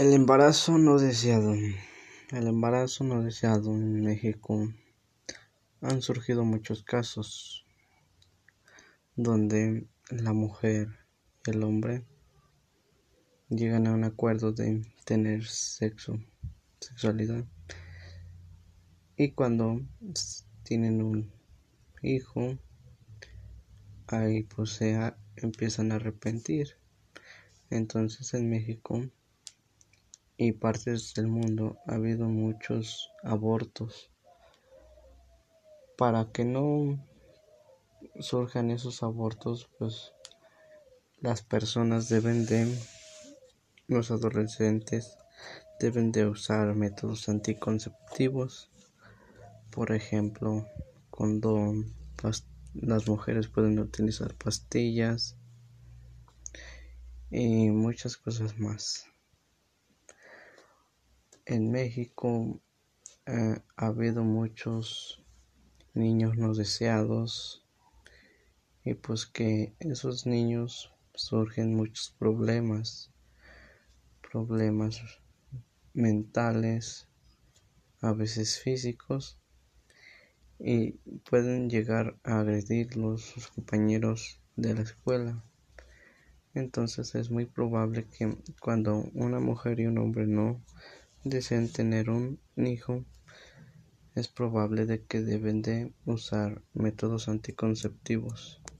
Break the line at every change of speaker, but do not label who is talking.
El embarazo no deseado. El embarazo no deseado en México han surgido muchos casos donde la mujer y el hombre llegan a un acuerdo de tener sexo, sexualidad. Y cuando tienen un hijo, ahí pues se empiezan a arrepentir. Entonces en México y partes del mundo ha habido muchos abortos. Para que no surjan esos abortos, pues las personas deben de, los adolescentes deben de usar métodos anticonceptivos, por ejemplo, cuando las mujeres pueden utilizar pastillas y muchas cosas más en México eh, ha habido muchos niños no deseados y pues que esos niños surgen muchos problemas, problemas mentales, a veces físicos y pueden llegar a agredirlos sus compañeros de la escuela. Entonces es muy probable que cuando una mujer y un hombre no desean tener un hijo, es probable de que deben de usar métodos anticonceptivos.